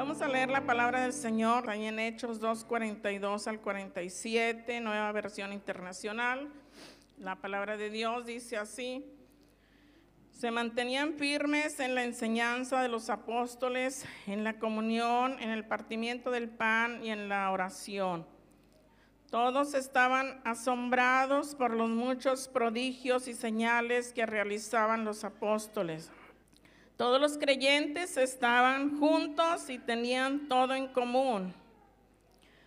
Vamos a leer la palabra del Señor ahí en Hechos 2:42 al 47, nueva versión internacional. La palabra de Dios dice así: Se mantenían firmes en la enseñanza de los apóstoles, en la comunión, en el partimiento del pan y en la oración. Todos estaban asombrados por los muchos prodigios y señales que realizaban los apóstoles. Todos los creyentes estaban juntos y tenían todo en común.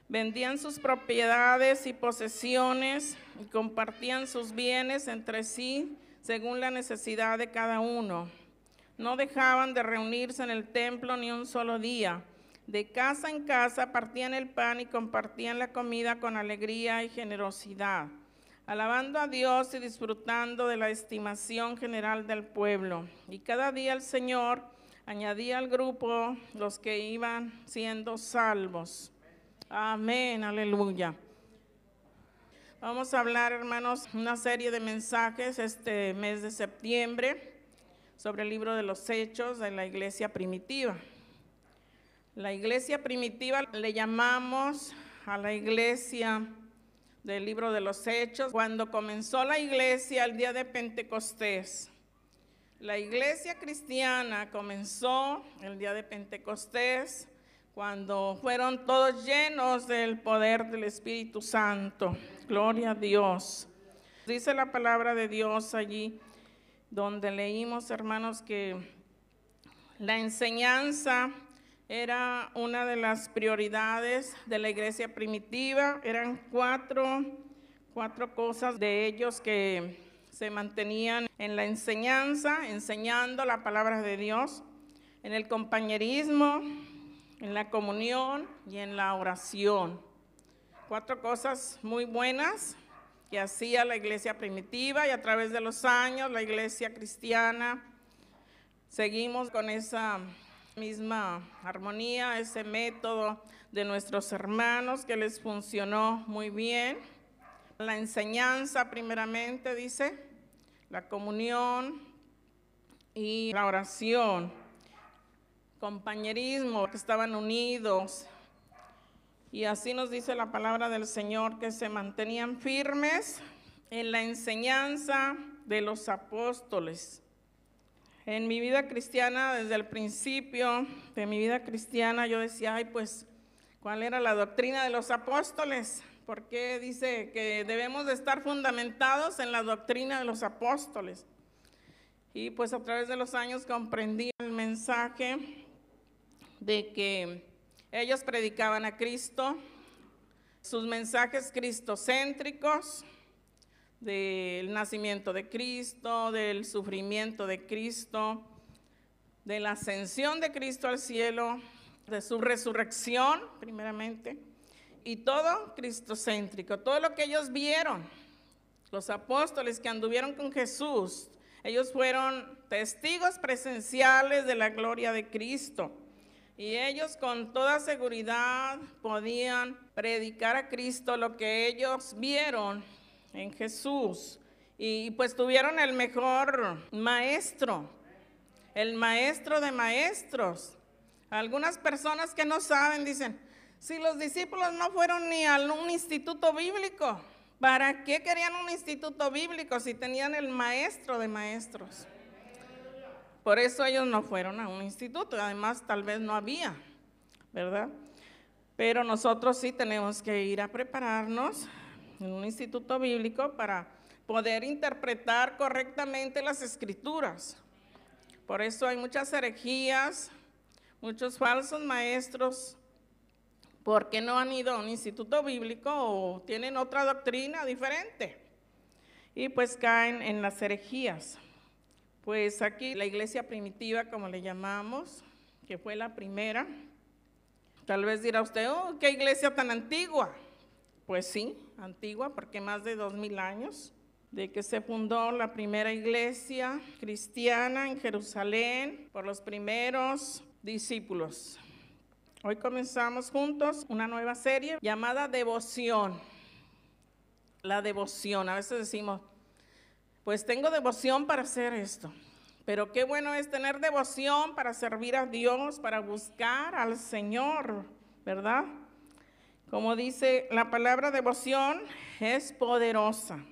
Vendían sus propiedades y posesiones y compartían sus bienes entre sí según la necesidad de cada uno. No dejaban de reunirse en el templo ni un solo día. De casa en casa partían el pan y compartían la comida con alegría y generosidad alabando a Dios y disfrutando de la estimación general del pueblo. Y cada día el Señor añadía al grupo los que iban siendo salvos. Amén, aleluya. Vamos a hablar, hermanos, una serie de mensajes este mes de septiembre sobre el libro de los hechos de la iglesia primitiva. La iglesia primitiva le llamamos a la iglesia del libro de los Hechos, cuando comenzó la iglesia el día de Pentecostés. La iglesia cristiana comenzó el día de Pentecostés cuando fueron todos llenos del poder del Espíritu Santo. Gloria a Dios. Dice la palabra de Dios allí donde leímos, hermanos, que la enseñanza era una de las prioridades de la iglesia primitiva. Eran cuatro, cuatro cosas de ellos que se mantenían en la enseñanza, enseñando la palabra de Dios, en el compañerismo, en la comunión y en la oración. Cuatro cosas muy buenas que hacía la iglesia primitiva y a través de los años la iglesia cristiana seguimos con esa misma armonía, ese método de nuestros hermanos que les funcionó muy bien. La enseñanza primeramente dice, la comunión y la oración, compañerismo, que estaban unidos. Y así nos dice la palabra del Señor, que se mantenían firmes en la enseñanza de los apóstoles en mi vida cristiana, desde el principio de mi vida cristiana, yo decía, ay, pues, ¿cuál era la doctrina de los apóstoles? Porque dice que debemos de estar fundamentados en la doctrina de los apóstoles. Y pues a través de los años comprendí el mensaje de que ellos predicaban a Cristo, sus mensajes cristocéntricos, del nacimiento de Cristo, del sufrimiento de Cristo, de la ascensión de Cristo al cielo, de su resurrección, primeramente, y todo cristocéntrico, todo lo que ellos vieron, los apóstoles que anduvieron con Jesús, ellos fueron testigos presenciales de la gloria de Cristo. Y ellos con toda seguridad podían predicar a Cristo lo que ellos vieron en Jesús. Y pues tuvieron el mejor maestro, el maestro de maestros. Algunas personas que no saben dicen, si los discípulos no fueron ni a un instituto bíblico, ¿para qué querían un instituto bíblico si tenían el maestro de maestros? Por eso ellos no fueron a un instituto, además tal vez no había, ¿verdad? Pero nosotros sí tenemos que ir a prepararnos en un instituto bíblico para poder interpretar correctamente las escrituras. Por eso hay muchas herejías, muchos falsos maestros, porque no han ido a un instituto bíblico o tienen otra doctrina diferente. Y pues caen en las herejías. Pues aquí la iglesia primitiva, como le llamamos, que fue la primera, tal vez dirá usted, oh, qué iglesia tan antigua. Pues sí, antigua, porque más de dos mil años de que se fundó la primera iglesia cristiana en Jerusalén por los primeros discípulos. Hoy comenzamos juntos una nueva serie llamada Devoción. La devoción, a veces decimos, pues tengo devoción para hacer esto, Pero qué bueno es tener devoción para servir a Dios, para buscar al Señor, ¿verdad? Como dice la palabra devoción, es poderosa.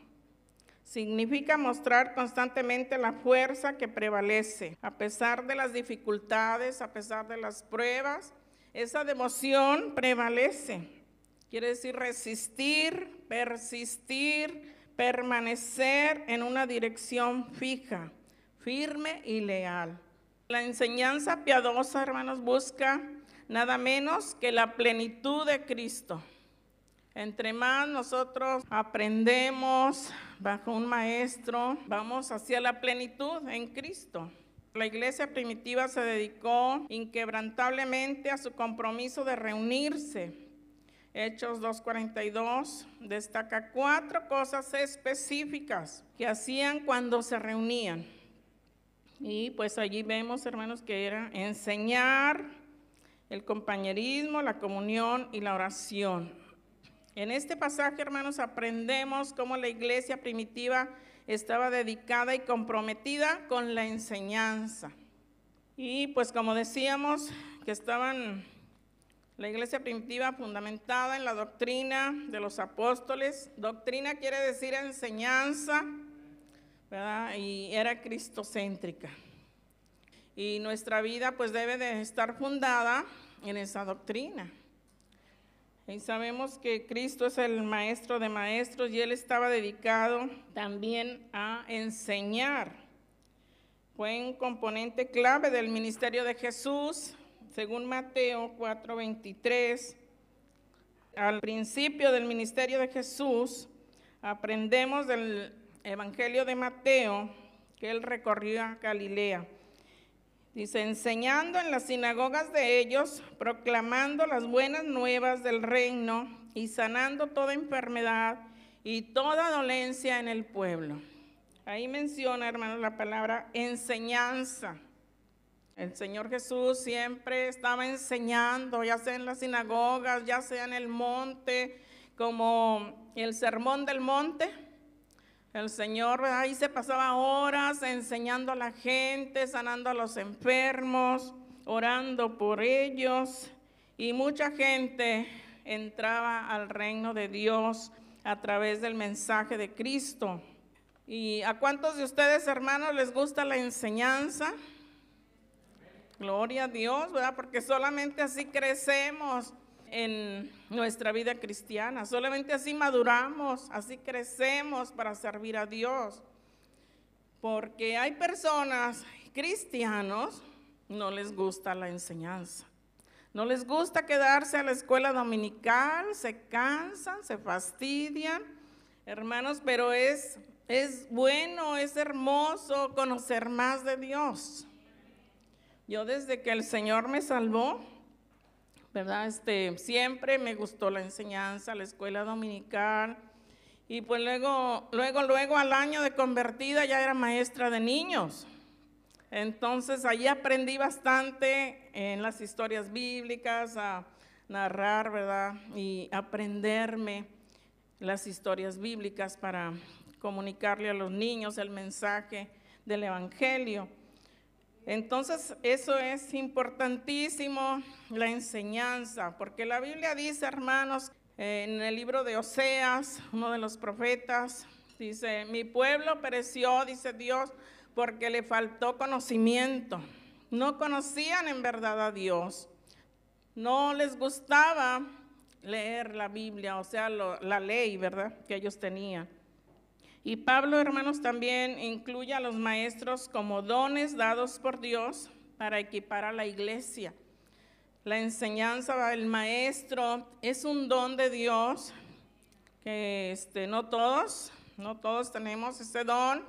Significa mostrar constantemente la fuerza que prevalece, a pesar de las dificultades, a pesar de las pruebas, esa devoción prevalece. Quiere decir resistir, persistir, permanecer en una dirección fija, firme y leal. La enseñanza piadosa, hermanos, busca nada menos que la plenitud de Cristo. Entre más nosotros aprendemos bajo un maestro, vamos hacia la plenitud en Cristo. La iglesia primitiva se dedicó inquebrantablemente a su compromiso de reunirse. Hechos 2.42 destaca cuatro cosas específicas que hacían cuando se reunían. Y pues allí vemos, hermanos, que era enseñar el compañerismo, la comunión y la oración. En este pasaje, hermanos, aprendemos cómo la iglesia primitiva estaba dedicada y comprometida con la enseñanza. Y pues como decíamos, que estaban la iglesia primitiva fundamentada en la doctrina de los apóstoles. Doctrina quiere decir enseñanza, ¿verdad? Y era cristocéntrica. Y nuestra vida pues debe de estar fundada en esa doctrina. Y sabemos que Cristo es el maestro de maestros y él estaba dedicado también a enseñar. Fue un componente clave del ministerio de Jesús, según Mateo 4:23. Al principio del ministerio de Jesús, aprendemos del Evangelio de Mateo que él recorrió a Galilea Dice, enseñando en las sinagogas de ellos, proclamando las buenas nuevas del reino y sanando toda enfermedad y toda dolencia en el pueblo. Ahí menciona, hermanos, la palabra enseñanza. El Señor Jesús siempre estaba enseñando, ya sea en las sinagogas, ya sea en el monte, como el sermón del monte, el Señor ahí se pasaba horas enseñando a la gente, sanando a los enfermos, orando por ellos y mucha gente entraba al reino de Dios a través del mensaje de Cristo. ¿Y a cuántos de ustedes, hermanos, les gusta la enseñanza? Gloria a Dios, ¿verdad? Porque solamente así crecemos en nuestra vida cristiana. Solamente así maduramos, así crecemos para servir a Dios. Porque hay personas, cristianos, no les gusta la enseñanza. No les gusta quedarse a la escuela dominical, se cansan, se fastidian, hermanos, pero es, es bueno, es hermoso conocer más de Dios. Yo desde que el Señor me salvó, ¿verdad? Este, siempre me gustó la enseñanza, la escuela dominical. Y pues luego, luego, luego al año de convertida ya era maestra de niños. Entonces allí aprendí bastante en las historias bíblicas, a narrar, ¿verdad? Y aprenderme las historias bíblicas para comunicarle a los niños el mensaje del Evangelio. Entonces, eso es importantísimo, la enseñanza, porque la Biblia dice, hermanos, en el libro de Oseas, uno de los profetas, dice, mi pueblo pereció, dice Dios, porque le faltó conocimiento. No conocían en verdad a Dios. No les gustaba leer la Biblia, o sea, la ley, ¿verdad? Que ellos tenían. Y Pablo, hermanos, también incluye a los maestros como dones dados por Dios para equipar a la iglesia. La enseñanza del maestro es un don de Dios que este, no todos, no todos tenemos ese don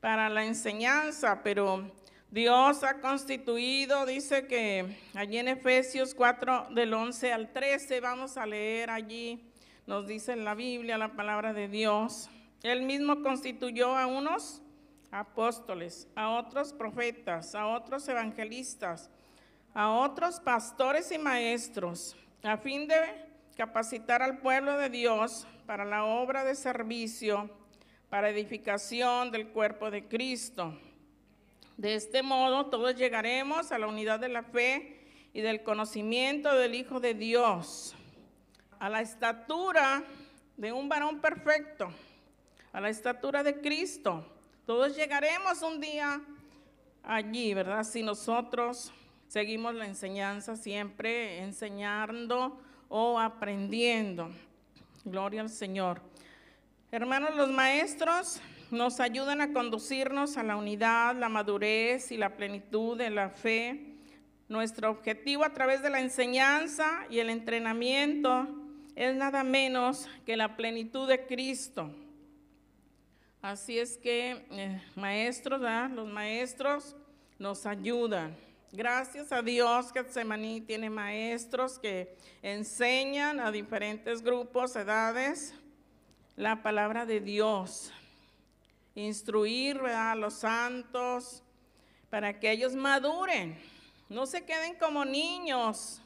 para la enseñanza, pero Dios ha constituido, dice que allí en Efesios 4 del 11 al 13, vamos a leer allí, nos dice en la Biblia la palabra de Dios. Él mismo constituyó a unos apóstoles, a otros profetas, a otros evangelistas, a otros pastores y maestros, a fin de capacitar al pueblo de Dios para la obra de servicio, para edificación del cuerpo de Cristo, De este modo todos llegaremos a la unidad de la fe y del conocimiento del Hijo de Dios, a la estatura de un varón perfecto, a la estatura de Cristo. Todos llegaremos un día allí, ¿verdad? Si nosotros seguimos la enseñanza siempre enseñando o aprendiendo. Gloria al Señor. Hermanos, los maestros nos ayudan a conducirnos a la unidad, la madurez y la plenitud de la fe. Nuestro objetivo a través de la enseñanza y el entrenamiento es nada menos que la plenitud de Cristo. Así es que, eh, maestros, los maestros nos ayudan. Gracias a Dios que Semaní tiene maestros que enseñan a diferentes grupos, edades, la palabra de Dios. Instruir a los santos para que ellos maduren, no se queden como niños,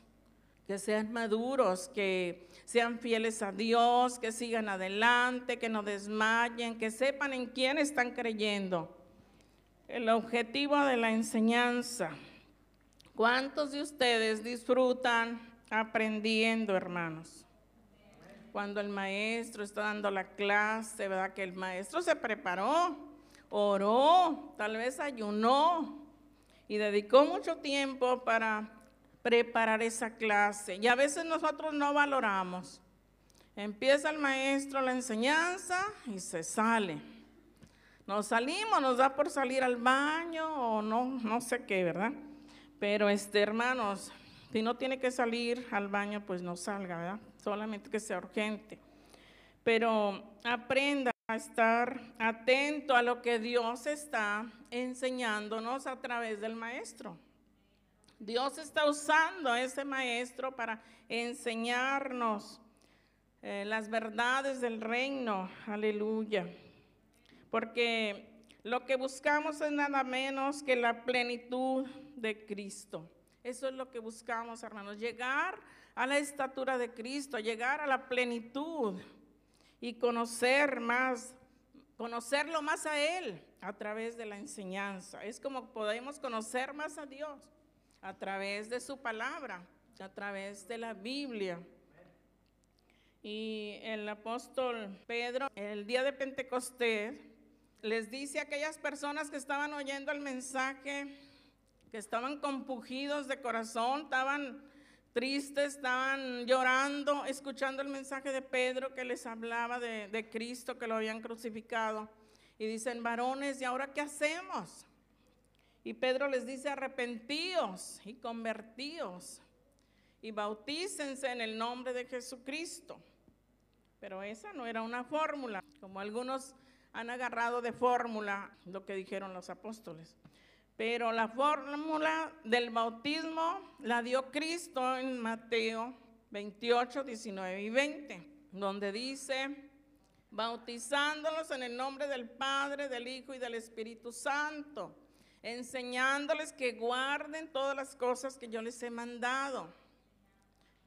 que sean maduros, que sean fieles a Dios, que sigan adelante, que no desmayen, que sepan en quién están creyendo. El objetivo de la enseñanza. ¿Cuántos de ustedes disfrutan aprendiendo, hermanos? Cuando el maestro está dando la clase, ¿verdad? Que el maestro se preparó, oró, tal vez ayunó y dedicó mucho tiempo para preparar esa clase. Y a veces nosotros no valoramos. Empieza el maestro la enseñanza y se sale. Nos salimos, nos da por salir al baño o no, no sé qué, ¿verdad? Pero este, hermanos, si no tiene que salir al baño, pues no salga, ¿verdad? Solamente que sea urgente. Pero aprenda a estar atento a lo que Dios está enseñándonos a través del maestro. Dios está usando a ese maestro para enseñarnos eh, las verdades del reino. Aleluya. Porque lo que buscamos es nada menos que la plenitud de Cristo. Eso es lo que buscamos, hermanos, llegar a la estatura de Cristo, llegar a la plenitud y conocer más, conocerlo más a Él a través de la enseñanza. Es como podemos conocer más a Dios a través de su palabra, a través de la Biblia. Y el apóstol Pedro, el día de Pentecostés, les dice a aquellas personas que estaban oyendo el mensaje, que estaban compugidos de corazón, estaban tristes, estaban llorando, escuchando el mensaje de Pedro que les hablaba de, de Cristo, que lo habían crucificado. Y dicen, varones, ¿y ahora qué hacemos? Y Pedro les dice, arrepentíos y convertíos y bautícense en el nombre de Jesucristo. Pero esa no era una fórmula, como algunos han agarrado de fórmula lo que dijeron los apóstoles. Pero la fórmula del bautismo la dio Cristo en Mateo 28, 19 y 20, donde dice, bautizándolos en el nombre del Padre, del Hijo y del Espíritu Santo enseñándoles que guarden todas las cosas que yo les he mandado.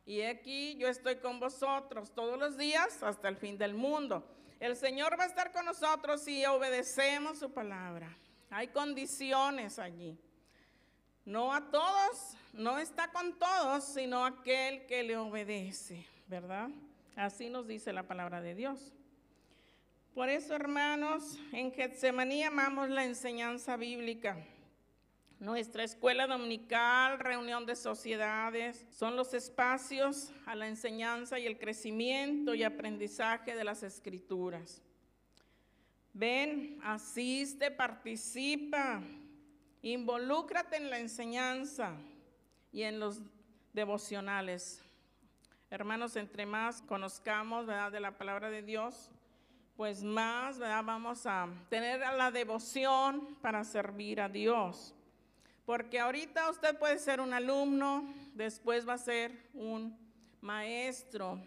Y aquí yo estoy con vosotros todos los días hasta el fin del mundo. El Señor va a estar con nosotros si obedecemos su palabra. Hay condiciones allí. No a todos, no está con todos, sino aquel que le obedece, ¿verdad? Así nos dice la palabra de Dios. Por eso, hermanos, en Getsemaní amamos la enseñanza bíblica. Nuestra escuela dominical, reunión de sociedades, son los espacios a la enseñanza y el crecimiento y aprendizaje de las escrituras. Ven, asiste, participa, involúcrate en la enseñanza y en los devocionales. Hermanos, entre más conozcamos ¿verdad? de la palabra de Dios, pues más vamos a tener la devoción para servir a Dios. Porque ahorita usted puede ser un alumno, después va a ser un maestro.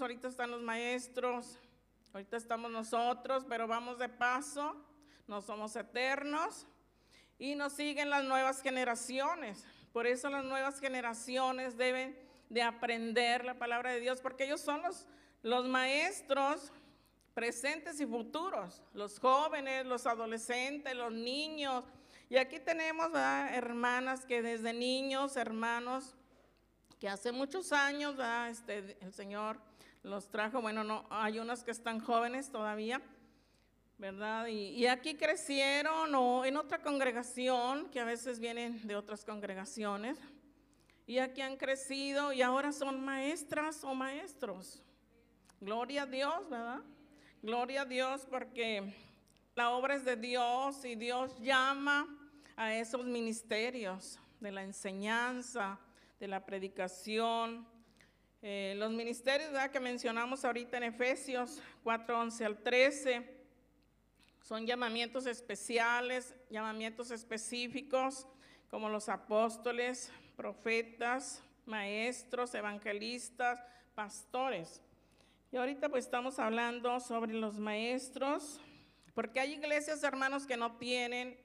Ahorita están los maestros, ahorita estamos nosotros, pero vamos de paso, no somos eternos y nos siguen las nuevas generaciones. Por eso las nuevas generaciones deben de aprender la palabra de Dios, porque ellos son los maestros presentes y futuros, los jóvenes, los adolescentes, los niños Y aquí tenemos hermanas que desde niños, hermanos, que hace muchos años este, el Señor los trajo, bueno, no, hay unas que están jóvenes todavía, ¿verdad? Y, aquí crecieron o en otra congregación, que a veces vienen de otras congregaciones, y aquí han crecido y ahora son maestras o maestros. Gloria a Dios, ¿verdad? Gloria a Dios porque la obra es de Dios y Dios llama a esos ministerios de la enseñanza, de la predicación. Eh, los ministerios que mencionamos ahorita en Efesios 4, 11 al 13 son llamamientos especiales, llamamientos específicos, como los apóstoles, profetas, maestros, evangelistas, pastores. Y ahorita pues estamos hablando sobre los maestros, porque hay iglesias, hermanos, que no tienen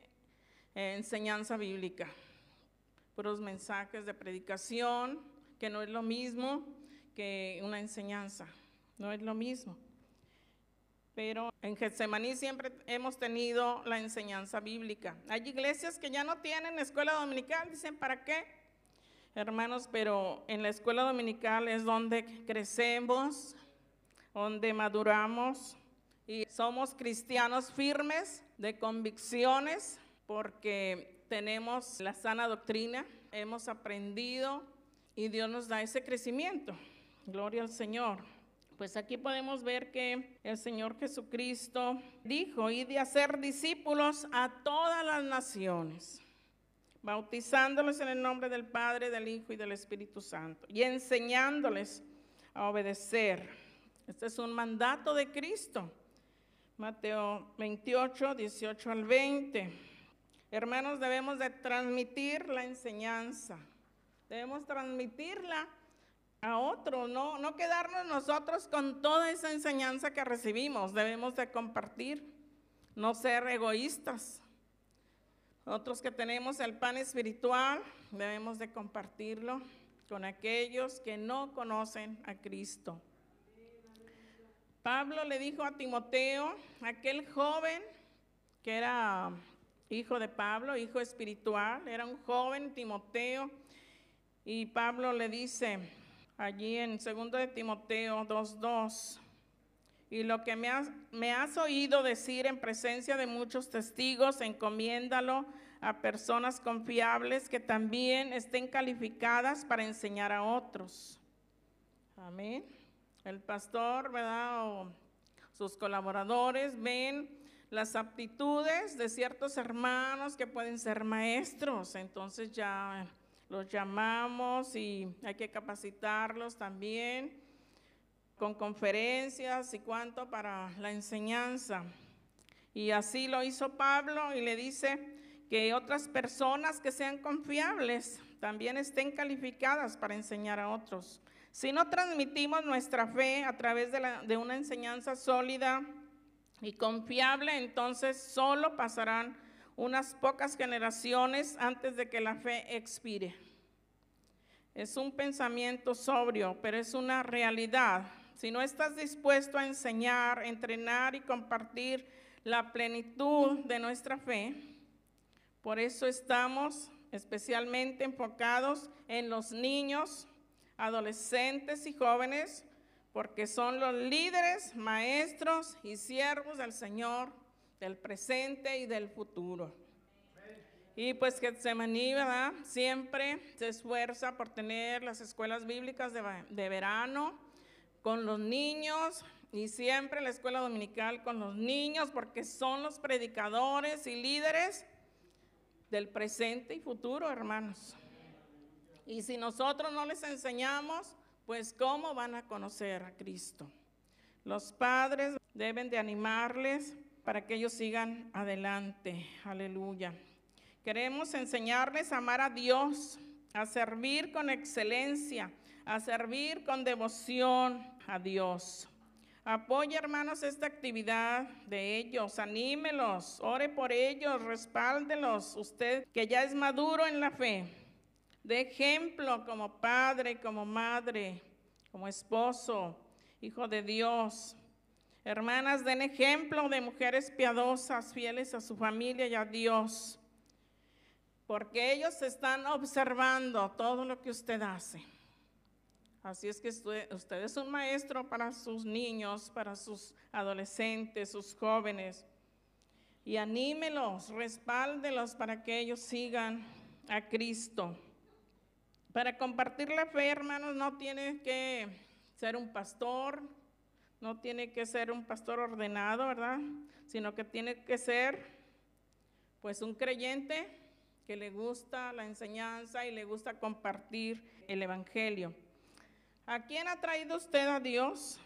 enseñanza bíblica, puros mensajes de predicación, que no es lo mismo que una enseñanza, no es lo mismo. Pero en Getsemaní siempre hemos tenido la enseñanza bíblica. Hay iglesias que ya no tienen escuela dominical, dicen, ¿para qué? Hermanos, pero en la escuela dominical es donde crecemos, donde maduramos y somos cristianos firmes de convicciones porque tenemos la sana doctrina, hemos aprendido y Dios nos da ese crecimiento. Gloria al Señor. Pues aquí podemos ver que el Señor Jesucristo dijo, y de hacer discípulos a todas las naciones, bautizándoles en el nombre del Padre, del Hijo y del Espíritu Santo, y enseñándoles a obedecer. Este es un mandato de Cristo. Mateo 28, 18 al 20. Hermanos, debemos de transmitir la enseñanza. Debemos transmitirla a otro, no, no quedarnos nosotros con toda esa enseñanza que recibimos, debemos de compartir, no ser egoístas. Nosotros que tenemos el pan espiritual, debemos de compartirlo con aquellos que no conocen a Cristo. Pablo le dijo a Timoteo, aquel joven que era hijo de Pablo, hijo espiritual, era un joven Timoteo, y Pablo le dice, allí en 2 de Timoteo 2.2. Y lo que me has, me has oído decir en presencia de muchos testigos, encomiéndalo a personas confiables que también estén calificadas para enseñar a otros. Amén. El pastor, ¿verdad? O sus colaboradores ven las aptitudes de ciertos hermanos que pueden ser maestros. Entonces ya los llamamos y hay que capacitarlos también con conferencias y cuanto para la enseñanza. Y así lo hizo Pablo y le dice que otras personas que sean confiables también estén calificadas para enseñar a otros. Si no transmitimos nuestra fe a través de, una enseñanza sólida y confiable, entonces solo pasarán unas pocas generaciones antes de que la fe expire. Es un pensamiento sobrio, pero es una realidad. Si no estás dispuesto a enseñar, entrenar y compartir la plenitud de nuestra fe, por eso estamos especialmente enfocados en los niños, adolescentes y jóvenes, porque son los líderes, maestros y siervos del Señor del presente y del futuro. Y pues Getsemaní, ¿verdad? Siempre se esfuerza por tener las escuelas bíblicas de, verano con los niños y siempre la escuela dominical con los niños porque son los predicadores y líderes del presente y futuro, hermanos. Y si nosotros no les enseñamos, pues ¿cómo van a conocer a Cristo? Los padres deben de animarles para que ellos sigan adelante. Aleluya. Queremos enseñarles a amar a Dios, a servir con excelencia, a servir con devoción a Dios. Apoye, hermanos, esta actividad de ellos, anímelos, ore por ellos, respáldelos. Usted que ya es maduro en la fe, de ejemplo como padre, como madre, como esposo, hijo de Dios. Hermanas, den ejemplo de mujeres piadosas, fieles a su familia y a Dios. porque ellos están observando todo lo que usted hace. Así es que usted, es un maestro para sus niños, para sus adolescentes, sus jóvenes. Y anímelos, respáldelos para que ellos sigan a Cristo. Para compartir la fe, hermanos, no tiene que ser un pastor, no tiene que ser un pastor ordenado, ¿verdad? Sino que tiene que ser, pues, un creyente que le gusta la enseñanza y le gusta compartir el Evangelio. ¿A quién ha traído usted a Dios?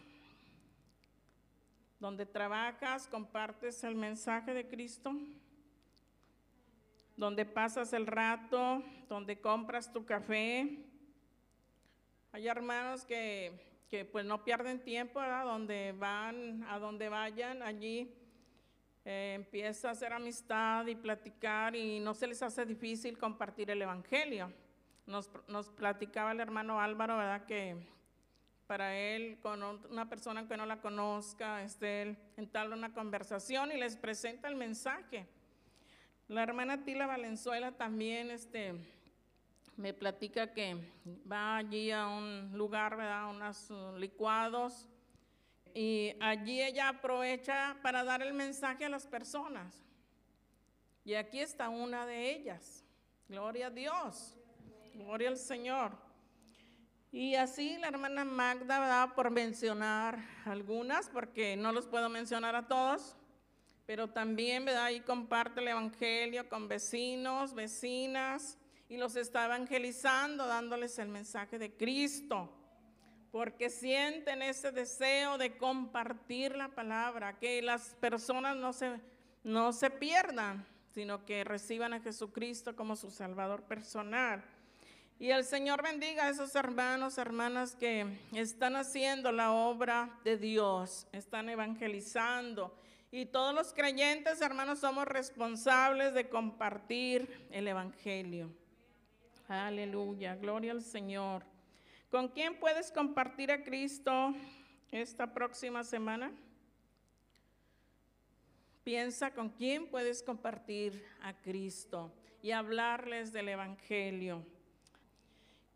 Donde trabajas, compartes el mensaje de Cristo. Donde pasas el rato, donde compras tu café. Hay hermanos que, pues no pierden tiempo, ¿verdad? Donde van, a donde vayan, allí eh, empieza a hacer amistad y platicar y no se les hace difícil compartir el Evangelio. Nos, platicaba el hermano Álvaro, ¿verdad? Que para él, con una persona que no la conozca, este, él entabla una conversación y les presenta el mensaje. La hermana Tila Valenzuela también este, me platica que va allí a un lugar, ¿verdad? Unos licuados. Y allí ella aprovecha para dar el mensaje a las personas. Y aquí está una de ellas. Gloria a Dios. Gloria al Señor. Y así la hermana Magda, ¿verdad? por mencionar algunas, porque no los puedo mencionar a todos, pero también ¿verdad? ahí comparte el Evangelio con vecinos, vecinas, y los está evangelizando, dándoles el mensaje de Cristo, porque sienten ese deseo de compartir la palabra, que las personas no se, no se pierdan, sino que reciban a Jesucristo como su Salvador personal. Y el Señor bendiga a esos hermanos, hermanas que están haciendo la obra de Dios, están evangelizando. Y todos los creyentes, hermanos, somos responsables de compartir el Evangelio. Aleluya, gloria al Señor. ¿Con quién puedes compartir a Cristo esta próxima semana? Piensa con quién puedes compartir a Cristo y hablarles del Evangelio.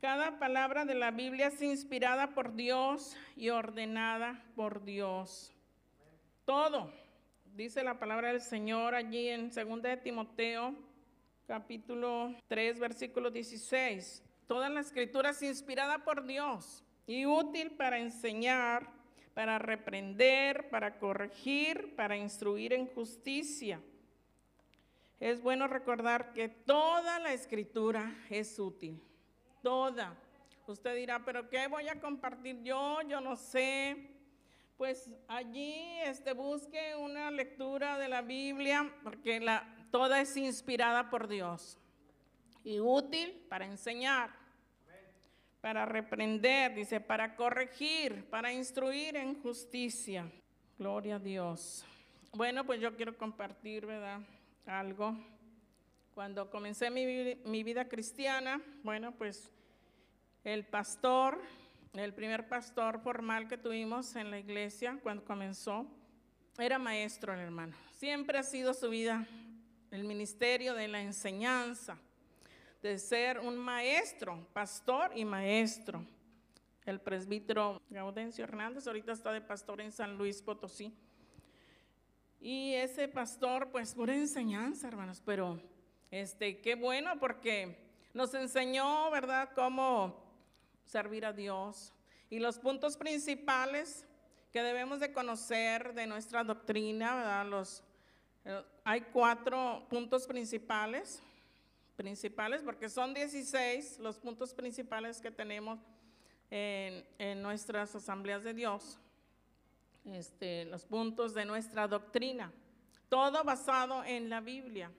Cada palabra de la Biblia es inspirada por Dios y ordenada por Dios. Todo, dice la palabra del Señor allí en 2 de Timoteo, capítulo 3, versículo 16. Toda la escritura es inspirada por Dios y útil para enseñar, para reprender, para corregir, para instruir en justicia. Es bueno recordar que toda la escritura es útil toda. Usted dirá, pero ¿qué voy a compartir yo? Yo no sé. Pues allí este, busque una lectura de la Biblia, porque la, toda es inspirada por Dios y útil para enseñar, para reprender, dice, para corregir, para instruir en justicia. Gloria a Dios. Bueno, pues yo quiero compartir, ¿verdad? Algo. Cuando comencé mi, vida cristiana, bueno, pues el pastor, el primer pastor formal que tuvimos en la iglesia cuando comenzó, era maestro, el hermano. Siempre ha sido su vida el ministerio de la enseñanza, de ser un maestro, pastor y maestro. El presbítero Gaudencio Hernández ahorita está de pastor en San Luis Potosí. Y ese pastor, pues, pura enseñanza, hermanos, pero este, qué bueno porque nos enseñó, ¿verdad?, cómo servir a Dios. Y los puntos principales que debemos de conocer de nuestra doctrina, ¿verdad? Los, eh, hay cuatro puntos principales, principales, porque son 16 los puntos principales que tenemos en, en nuestras asambleas de Dios, este, los puntos de nuestra doctrina, todo basado en la Biblia.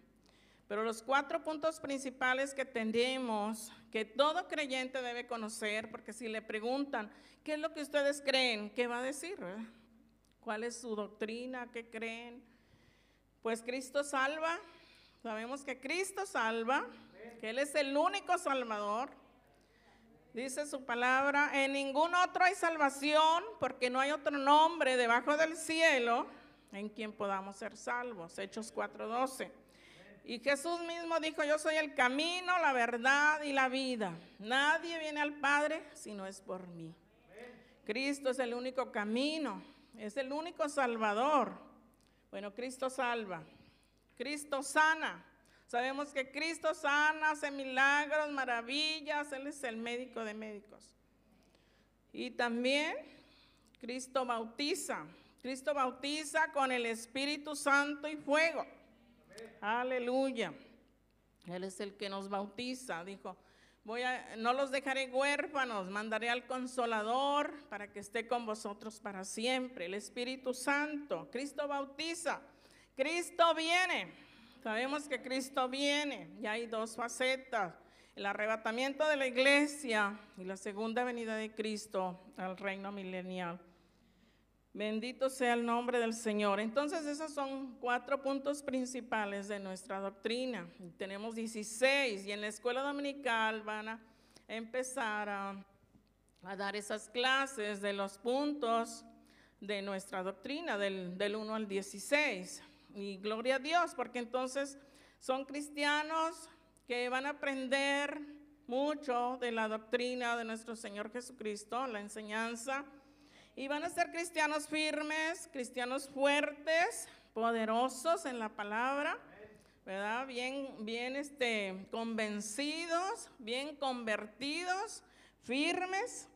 Pero los cuatro puntos principales que tenemos, que todo creyente debe conocer, porque si le preguntan, ¿qué es lo que ustedes creen? ¿Qué va a decir? ¿Cuál es su doctrina? ¿Qué creen? Pues Cristo salva. Sabemos que Cristo salva, que Él es el único salvador. Dice su palabra, en ningún otro hay salvación, porque no hay otro nombre debajo del cielo en quien podamos ser salvos. Hechos 4:12. Y Jesús mismo dijo, yo soy el camino, la verdad y la vida. Nadie viene al Padre si no es por mí. Cristo es el único camino, es el único salvador. Bueno, Cristo salva, Cristo sana. Sabemos que Cristo sana, hace milagros, maravillas, Él es el médico de médicos. Y también Cristo bautiza, Cristo bautiza con el Espíritu Santo y fuego. Aleluya. Él es el que nos bautiza, dijo. Voy a, no los dejaré huérfanos, mandaré al consolador para que esté con vosotros para siempre. El Espíritu Santo, Cristo bautiza, Cristo viene. Sabemos que Cristo viene y hay dos facetas, el arrebatamiento de la iglesia y la segunda venida de Cristo al reino milenial. Bendito sea el nombre del Señor. Entonces esos son cuatro puntos principales de nuestra doctrina. Tenemos 16 y en la escuela dominical van a empezar a, dar esas clases de los puntos de nuestra doctrina, del, del 1 al 16. Y gloria a Dios, porque entonces son cristianos que van a aprender mucho de la doctrina de nuestro Señor Jesucristo, la enseñanza y van a ser cristianos firmes, cristianos fuertes, poderosos en la palabra, ¿verdad? Bien, bien este, convencidos, bien convertidos, firmes,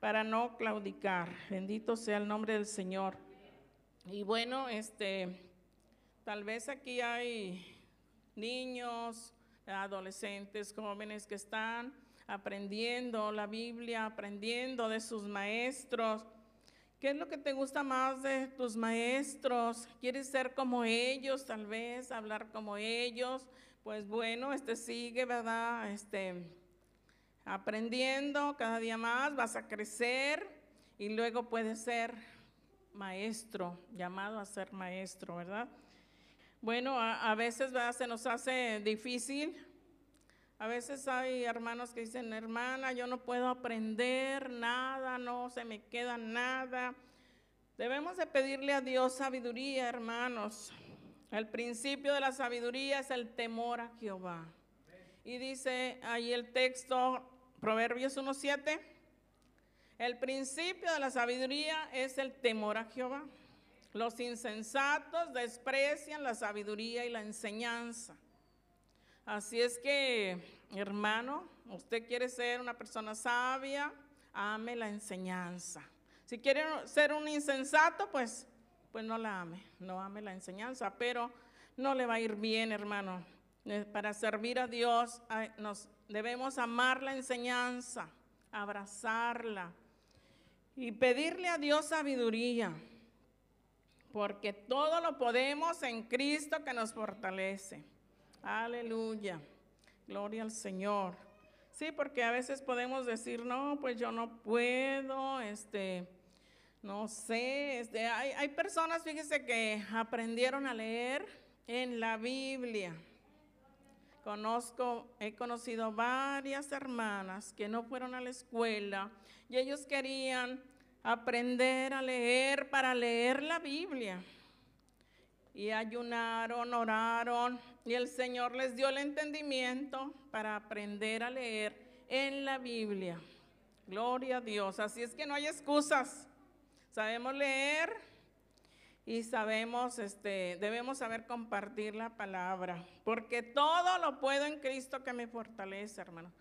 para no claudicar. Bendito sea el nombre del Señor. Y bueno, este, tal vez aquí hay niños, adolescentes, jóvenes que están aprendiendo la Biblia, aprendiendo de sus maestros ¿Qué es lo que te gusta más de tus maestros? ¿Quieres ser como ellos, tal vez, hablar como ellos? Pues bueno, este sigue, ¿verdad? Este, aprendiendo cada día más, vas a crecer y luego puedes ser maestro, llamado a ser maestro, ¿verdad? Bueno, a, veces ¿verdad? se nos hace difícil a veces hay hermanos que dicen, hermana, yo no puedo aprender nada, no se me queda nada. Debemos de pedirle a Dios sabiduría, hermanos. El principio de la sabiduría es el temor a Jehová. Y dice ahí el texto, Proverbios 1.7, el principio de la sabiduría es el temor a Jehová. Los insensatos desprecian la sabiduría y la enseñanza. Así es que, hermano, usted quiere ser una persona sabia, ame la enseñanza. Si quiere ser un insensato, pues, pues no la ame, no ame la enseñanza, pero no le va a ir bien, hermano. Eh, para servir a Dios nos debemos amar la enseñanza, abrazarla y pedirle a Dios sabiduría, porque todo lo podemos en Cristo que nos fortalece. Aleluya. Gloria al Señor. Sí, porque a veces podemos decir, no, pues yo no puedo, este, no sé, este, hay, hay personas, fíjese, que aprendieron a leer en la Biblia. Conozco, he conocido varias hermanas que no fueron a la escuela y ellos querían aprender a leer para leer la Biblia y ayunaron, oraron y el Señor les dio el entendimiento para aprender a leer en la Biblia. Gloria a Dios. Así es que no hay excusas. Sabemos leer y sabemos, este, debemos saber compartir la palabra, porque todo lo puedo en Cristo que me fortalece, hermano.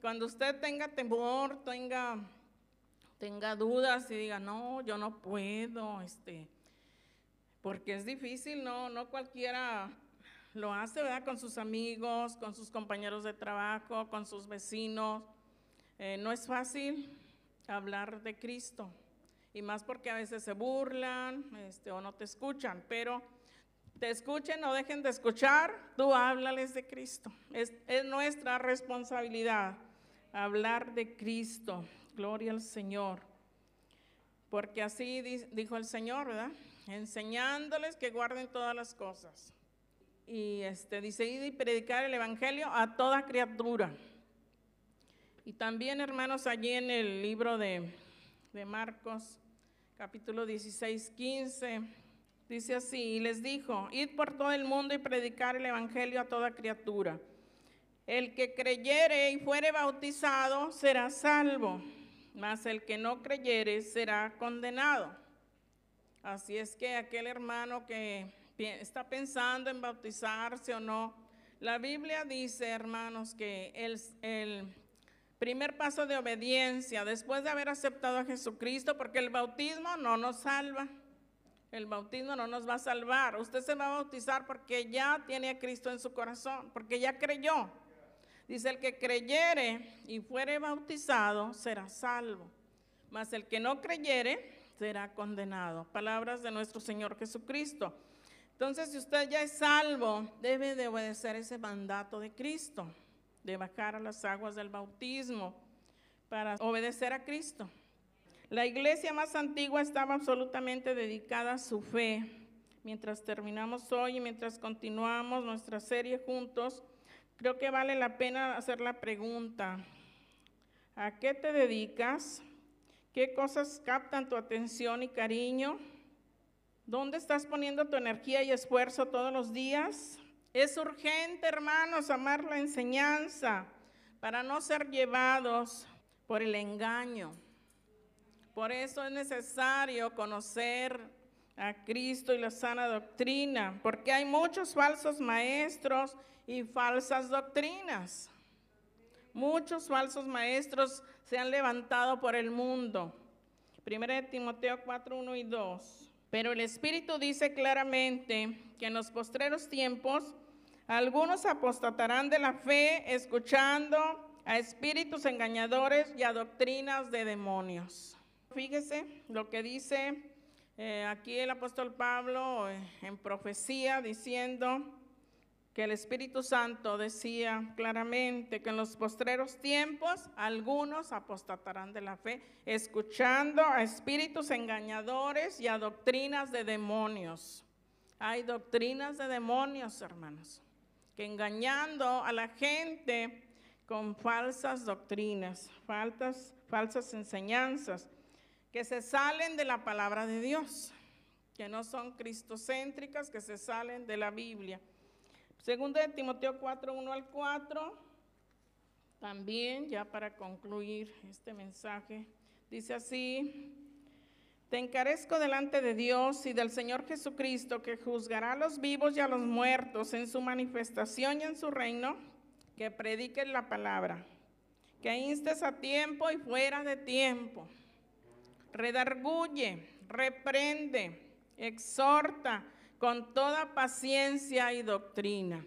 Cuando usted tenga temor, tenga, tenga dudas y diga, no, yo no puedo, este, porque es difícil, no, no cualquiera lo hace, ¿verdad? Con sus amigos, con sus compañeros de trabajo, con sus vecinos. Eh, no es fácil hablar de Cristo, y más porque a veces se burlan este, o no te escuchan, pero te escuchen o dejen de escuchar, tú háblales de Cristo. Es nuestra responsabilidad hablar de Cristo. Gloria al Señor. Porque así dijo el Señor, ¿verdad? Enseñándoles que guarden todas las cosas. Y este, dice, y predicar el Evangelio a toda criatura. Y también, hermanos, allí en el libro de, de Marcos, capítulo 16, 15, Dice así, y les dijo, id por todo el mundo y predicar el Evangelio a toda criatura. El que creyere y fuere bautizado será salvo, mas el que no creyere será condenado. Así es que aquel hermano que está pensando en bautizarse o no, la Biblia dice, hermanos, que el, primer paso de obediencia después de haber aceptado a Jesucristo, porque el bautismo no nos salva. El bautismo no nos va a salvar. Usted se va a bautizar porque ya tiene a Cristo en su corazón, porque ya creyó. Dice, el que creyere y fuere bautizado será salvo, mas el que no creyere será condenado. Palabras de nuestro Señor Jesucristo. Entonces, si usted ya es salvo, debe de obedecer ese mandato de Cristo, de bajar a las aguas del bautismo para obedecer a Cristo. La iglesia más antigua estaba absolutamente dedicada a su fe. Mientras terminamos hoy y mientras continuamos nuestra serie juntos, creo que vale la pena hacer la pregunta, ¿a qué te dedicas? ¿Qué cosas captan tu atención y cariño? ¿Dónde estás poniendo tu energía y esfuerzo todos los días? Es urgente, hermanos, amar la enseñanza para no ser llevados por el engaño. Por eso es necesario conocer a Cristo y la sana doctrina, porque hay muchos falsos maestros y falsas doctrinas. Muchos falsos maestros se han levantado por el mundo. Primero de Timoteo 4, 1 y 2. Pero el Espíritu dice claramente que en los postreros tiempos algunos apostatarán de la fe escuchando a espíritus engañadores y a doctrinas de demonios. Fíjese lo que dice eh, aquí el apóstol Pablo eh, en profecía diciendo que el Espíritu Santo decía claramente que en los postreros tiempos algunos apostatarán de la fe, escuchando a espíritus engañadores y a doctrinas de demonios. Hay doctrinas de demonios, hermanos, que engañando a la gente con falsas doctrinas, falsas, enseñanzas que se salen de la palabra de Dios, que no son cristocéntricas, que se salen de la Biblia. Segundo de Timoteo 4, 1 al 4, también ya para concluir este mensaje, dice así, te encarezco delante de Dios y del Señor Jesucristo, que juzgará a los vivos y a los muertos en su manifestación y en su reino, que prediques la palabra, que instes a tiempo y fuera de tiempo. Redarguye, reprende, exhorta con toda paciencia y doctrina.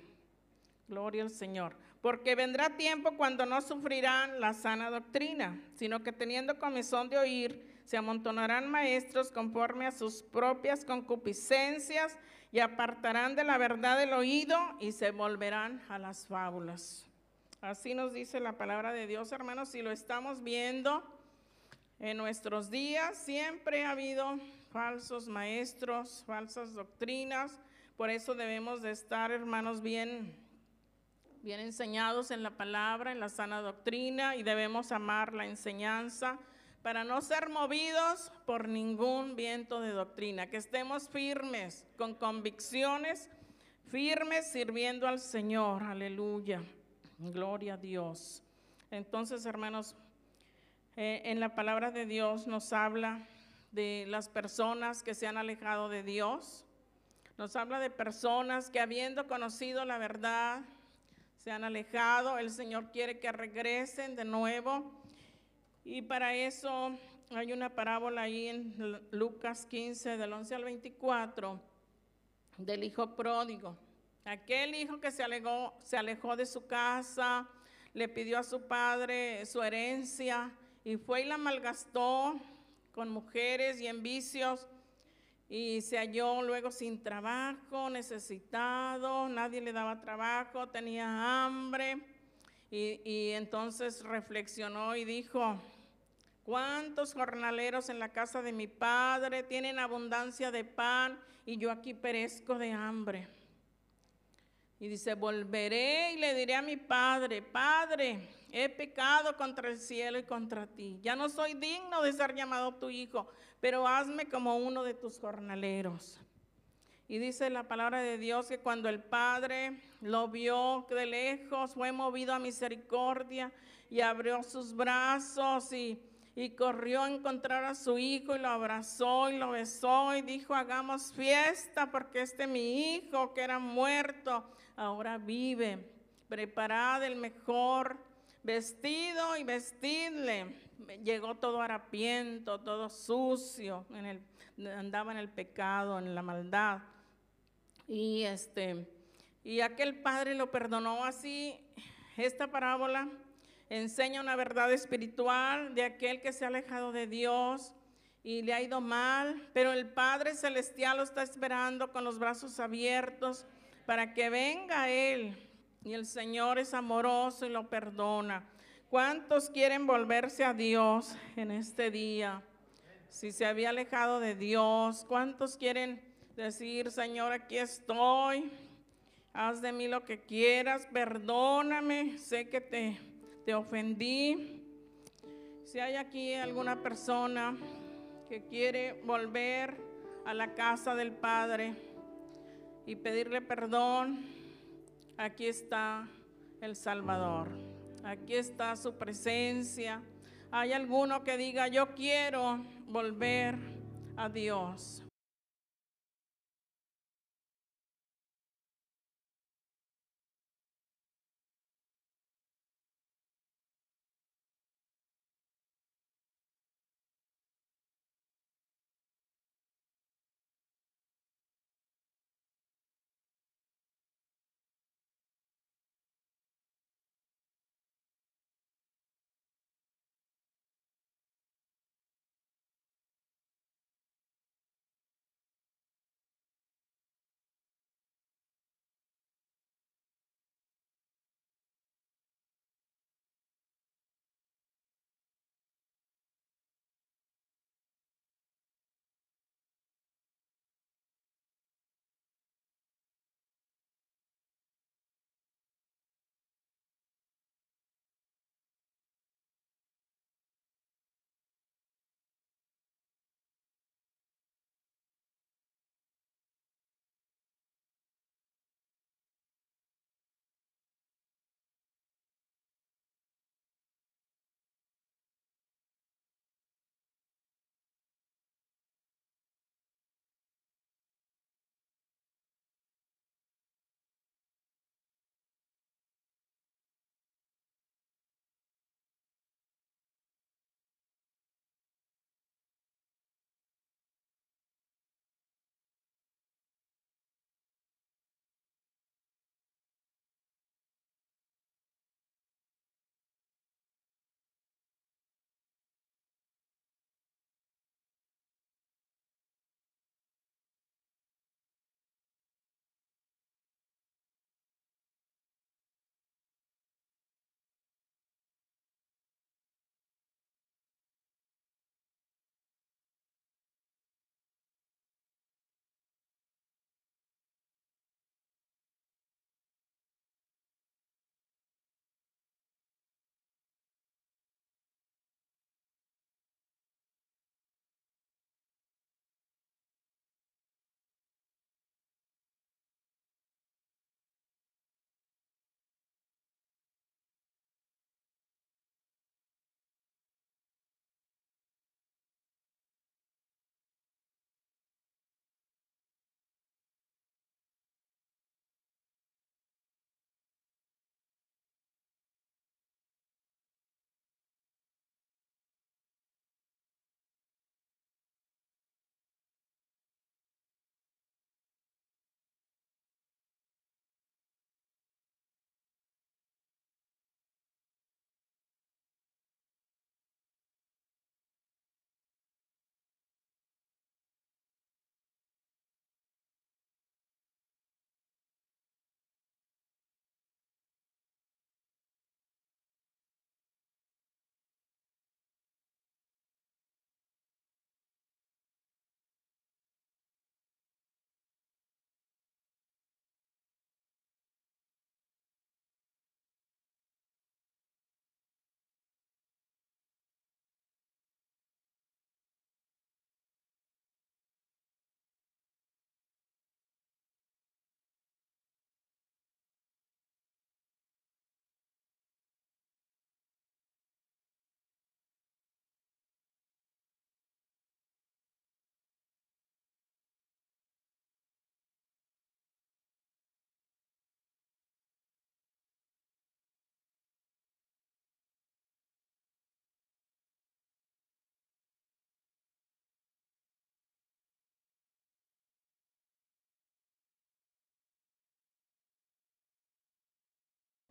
Gloria al Señor. Porque vendrá tiempo cuando no sufrirán la sana doctrina, sino que teniendo comezón de oír, se amontonarán maestros conforme a sus propias concupiscencias y apartarán de la verdad el oído y se volverán a las fábulas. Así nos dice la palabra de Dios, hermanos, si lo estamos viendo en nuestros días siempre ha habido falsos maestros, falsas doctrinas, por eso debemos de estar, hermanos, bien, bien enseñados en la palabra, en la sana doctrina, y debemos amar la enseñanza para no ser movidos por ningún viento de doctrina, que estemos firmes, con convicciones, firmes sirviendo al Señor, aleluya, gloria a Dios. Entonces, hermanos, eh, en la palabra de Dios nos habla de las personas que se han alejado de Dios. Nos habla de personas que habiendo conocido la verdad, se han alejado. El Señor quiere que regresen de nuevo. Y para eso hay una parábola ahí en Lucas 15, del 11 al 24, del hijo pródigo. Aquel hijo que se alejó, se alejó de su casa, le pidió a su padre su herencia y fue y la malgastó con mujeres y en vicios y se halló luego sin trabajo, necesitado, nadie le daba trabajo, tenía hambre y, y entonces reflexionó y dijo, ¿cuántos jornaleros en la casa de mi padre tienen abundancia de pan y yo aquí perezco de hambre? Y dice, volveré y le diré a mi padre, Padre, he pecado contra el cielo y contra ti. Ya no soy digno de ser llamado tu hijo, pero hazme como uno de tus jornaleros. Y dice la palabra de Dios que cuando el padre lo vio de lejos, fue movido a misericordia y abrió sus brazos y, y corrió a encontrar a su hijo y lo abrazó y lo besó y dijo, hagamos fiesta porque este mi hijo que era muerto ahora vive. Preparad el mejor vestido y vestidle. Llegó todo harapiento, todo sucio, en el, andaba en el pecado, en la maldad. Y este, y aquel padre lo perdonó así. Esta parábola enseña una verdad espiritual de aquel que se ha alejado de Dios y le ha ido mal, pero el Padre Celestial lo está esperando con los brazos abiertos para que venga Él. Y el Señor es amoroso y lo perdona. ¿Cuántos quieren volverse a Dios en este día? Si se había alejado de Dios, ¿cuántos quieren decir, Señor, aquí estoy, haz de mí lo que quieras, perdóname, sé que te, te ofendí. Si hay aquí alguna persona que quiere volver a la casa del Padre y pedirle perdón, aquí está el Salvador, aquí está su presencia. Hay alguno que diga, yo quiero volver a Dios.